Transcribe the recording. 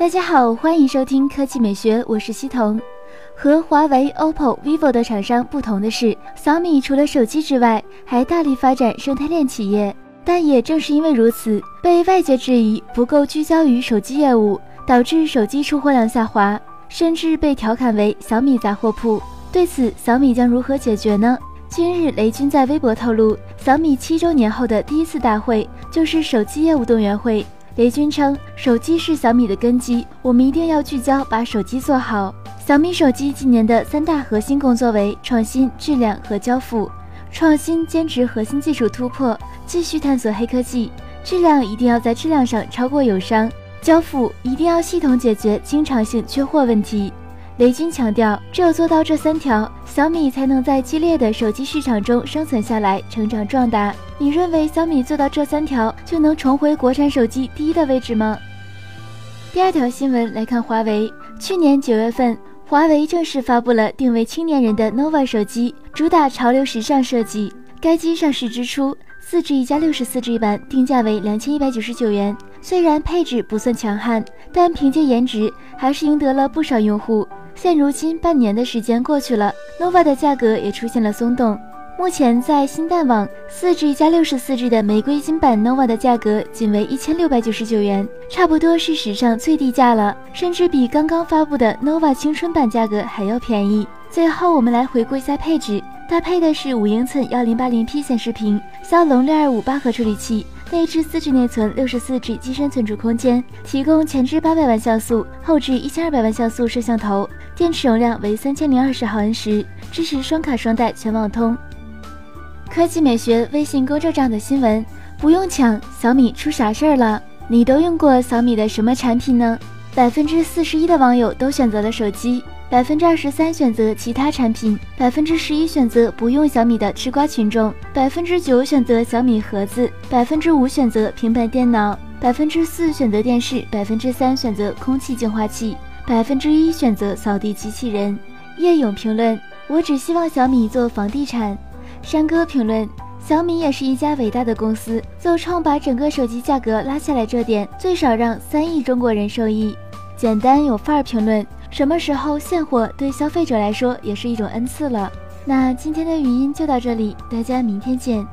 大家好，欢迎收听科技美学，我是西彤。和华为、OPPO、vivo 的厂商不同的是，小米除了手机之外，还大力发展生态链企业。但也正是因为如此，被外界质疑不够聚焦于手机业务，导致手机出货量下滑，甚至被调侃为小米杂货铺。对此，小米将如何解决呢？今日，雷军在微博透露，小米七周年后的第一次大会就是手机业务动员会。雷军称，手机是小米的根基，我们一定要聚焦把手机做好。小米手机今年的三大核心工作为创新、质量和交付。创新坚持核心技术突破，继续探索黑科技；质量一定要在质量上超过友商；交付一定要系统解决经常性缺货问题。雷军强调，只有做到这三条，小米才能在激烈的手机市场中生存下来、成长壮大。你认为小米做到这三条就能重回国产手机第一的位置吗？第二条新闻来看，华为去年九月份。华为正式发布了定位青年人的 nova 手机，主打潮流时尚设计。该机上市之初四 G 一加六十四 G 版定价为两千一百九十九元。虽然配置不算强悍，但凭借颜值还是赢得了不少用户。现如今半年的时间过去了，nova 的价格也出现了松动。目前在新蛋网，4G 加六十四 G 的玫瑰金版 nova 的价格仅为一千六百九十九元，差不多是史上最低价了，甚至比刚刚发布的 nova 青春版价格还要便宜。最后，我们来回顾一下配置，搭配的是五英寸幺零八零 P 显示屏，骁龙六二五八核处理器，内置四 G 内存，六十四 G 机身存储空间，提供前置八百万像素，后置一千二百万像素摄像头，电池容量为三千零二十毫安时，支持双卡双待全网通。科技美学微信公众账的新闻不用抢，小米出啥事儿了？你都用过小米的什么产品呢？百分之四十一的网友都选择了手机，百分之二十三选择其他产品，百分之十一选择不用小米的吃瓜群众，百分之九选择小米盒子，百分之五选择平板电脑，百分之四选择电视，百分之三选择空气净化器，百分之一选择扫地机器人。叶勇评论：我只希望小米做房地产。山哥评论：小米也是一家伟大的公司，奏创把整个手机价格拉下来，这点最少让三亿中国人受益。简单有范儿评论：什么时候现货对消费者来说也是一种恩赐了？那今天的语音就到这里，大家明天见。